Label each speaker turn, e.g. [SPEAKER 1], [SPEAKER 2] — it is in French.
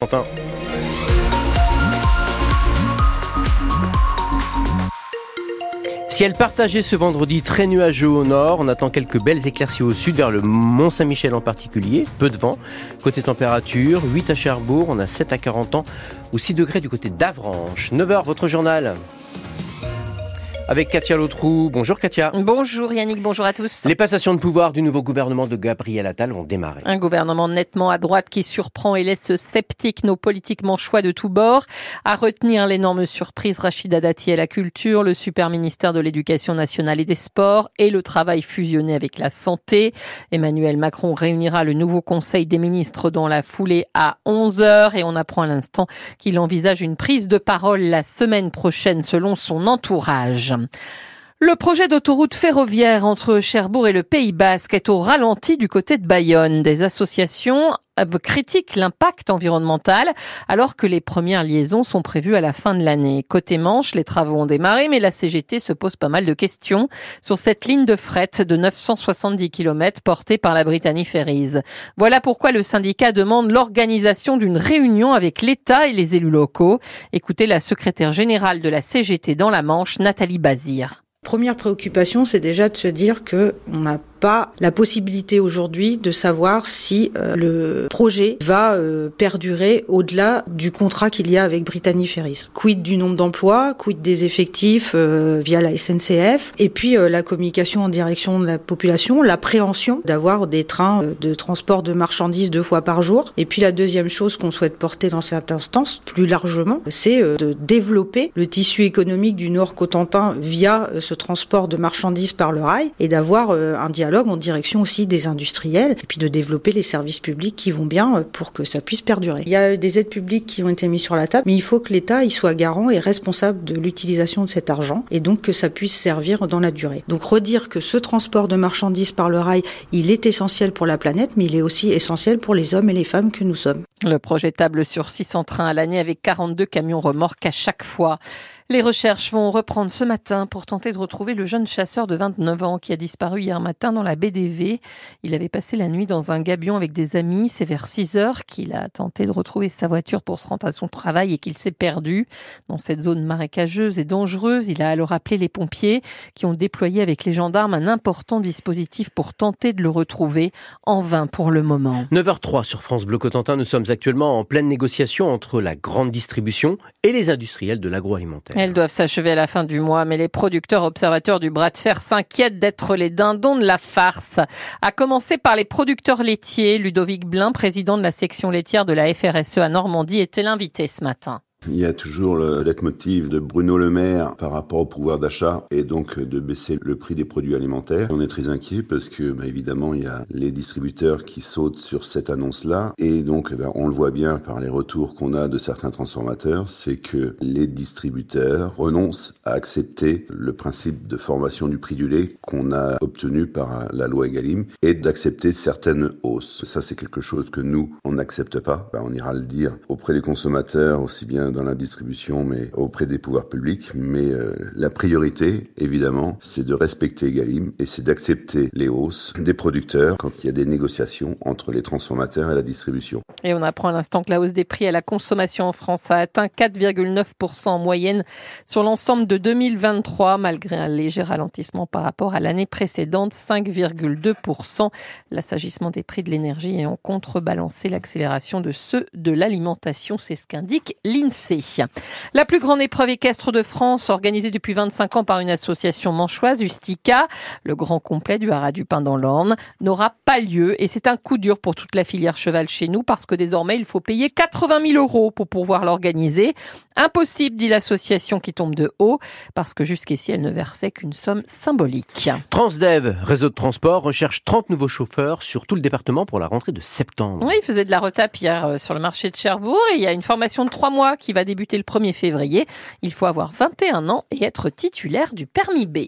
[SPEAKER 1] Enfin. Ciel partagé ce vendredi, très nuageux au nord. On attend quelques belles éclaircies au sud, vers le Mont-Saint-Michel en particulier. Peu de vent. Côté température, 8 à Cherbourg, on a 7 à 40 ans, ou 6 degrés du côté d'Avranches. 9h, votre journal avec Katia Lautrou. Bonjour Katia.
[SPEAKER 2] Bonjour Yannick, bonjour à tous.
[SPEAKER 1] Les passations de pouvoir du nouveau gouvernement de Gabriel Attal vont démarrer.
[SPEAKER 2] Un gouvernement nettement à droite qui surprend et laisse sceptiques nos politiquement choix de tous bords. À retenir l'énorme surprise Rachida Dati à la culture, le super ministère de l'éducation nationale et des sports et le travail fusionné avec la santé. Emmanuel Macron réunira le nouveau conseil des ministres dans la foulée à 11 heures et on apprend à l'instant qu'il envisage une prise de parole la semaine prochaine selon son entourage. them. Le projet d'autoroute ferroviaire entre Cherbourg et le Pays Basque est au ralenti du côté de Bayonne. Des associations euh, critiquent l'impact environnemental alors que les premières liaisons sont prévues à la fin de l'année. Côté Manche, les travaux ont démarré mais la CGT se pose pas mal de questions sur cette ligne de fret de 970 km portée par la Brittany Ferries. Voilà pourquoi le syndicat demande l'organisation d'une réunion avec l'État et les élus locaux. Écoutez la secrétaire générale de la CGT dans la Manche, Nathalie Bazir.
[SPEAKER 3] Première préoccupation, c'est déjà de se dire que on n'a pas la possibilité aujourd'hui de savoir si euh, le projet va euh, perdurer au-delà du contrat qu'il y a avec Brittany Ferries. Quid du nombre d'emplois, quid des effectifs euh, via la SNCF, et puis la communication en direction de la population, l'appréhension d'avoir des trains de transport de marchandises deux fois par jour. Et puis la deuxième chose qu'on souhaite porter dans cette instance, plus largement, c'est de développer le tissu économique du Nord Cotentin via ce transport de marchandises par le rail et d'avoir un dialogue en direction aussi des industriels et puis de développer les services publics qui vont bien euh, pour que ça puisse perdurer. Il y a des aides publiques qui ont été mises sur la table, mais il faut que l'État y soit garant et responsable de l'utilisation de cet argent et donc que ça puisse servir dans la durée. Donc redire que ce transport de marchandises par le rail, il est essentiel pour la planète, mais il est aussi essentiel pour les hommes et les femmes que nous sommes.
[SPEAKER 2] Le projet table sur 600 trains à l'année avec 42 camions remorques à chaque fois. Les recherches vont reprendre ce matin pour tenter de retrouver le jeune chasseur de 29 ans qui a disparu hier matin dans la BDV. Il avait passé la nuit dans un gabion avec des amis. C'est vers 6 heures qu'il a tenté de retrouver sa voiture pour se rendre à son travail et qu'il s'est perdu dans cette zone marécageuse et dangereuse. Il a alors appelé les pompiers qui ont déployé avec les gendarmes un important dispositif pour tenter de le retrouver en vain pour le moment.
[SPEAKER 1] 9h03 sur France Bleu Cotentin. Nous sommes actuellement en pleine négociation entre la grande distribution et les industriels de l'agroalimentaire.
[SPEAKER 2] Elles doivent s'achever à la fin du mois, mais les producteurs observateurs du bras de fer s'inquiètent d'être les dindons de la farce. À commencer par les producteurs laitiers, Ludovic Blin, président de la section laitière de la FRSE à Normandie, était l'invité ce matin.
[SPEAKER 4] Il y a toujours le leitmotiv de Bruno Le Maire par rapport au pouvoir d'achat et donc de baisser le prix des produits alimentaires. On est très inquiet parce que bah, évidemment il y a les distributeurs qui sautent sur cette annonce-là et donc bah, on le voit bien par les retours qu'on a de certains transformateurs, c'est que les distributeurs renoncent à accepter le principe de formation du prix du lait qu'on a obtenu par la loi Egalim et d'accepter certaines hausses. Ça c'est quelque chose que nous on n'accepte pas. Bah, on ira le dire auprès des consommateurs aussi bien la distribution, mais auprès des pouvoirs publics. Mais euh, la priorité, évidemment, c'est de respecter Egalim et c'est d'accepter les hausses des producteurs quand il y a des négociations entre les transformateurs et la distribution.
[SPEAKER 2] Et on apprend à l'instant que la hausse des prix à la consommation en France a atteint 4,9% en moyenne sur l'ensemble de 2023, malgré un léger ralentissement par rapport à l'année précédente, 5,2%. L'assagissement des prix de l'énergie ayant contrebalancé l'accélération de ceux de l'alimentation, c'est ce qu'indique l'INSEE. La plus grande épreuve équestre de France, organisée depuis 25 ans par une association manchoise, Ustica, le grand complet du Haras du Pin dans l'Orne, n'aura pas lieu et c'est un coup dur pour toute la filière cheval chez nous parce que désormais il faut payer 80 000 euros pour pouvoir l'organiser. Impossible, dit l'association qui tombe de haut, parce que jusqu'ici elle ne versait qu'une somme symbolique.
[SPEAKER 1] Transdev, réseau de transport, recherche 30 nouveaux chauffeurs sur tout le département pour la rentrée de septembre.
[SPEAKER 2] Oui, il faisait de la retape hier euh, sur le marché de Cherbourg et il y a une formation de trois mois qui va débuter le 1er février. Il faut avoir 21 ans et être titulaire du permis B.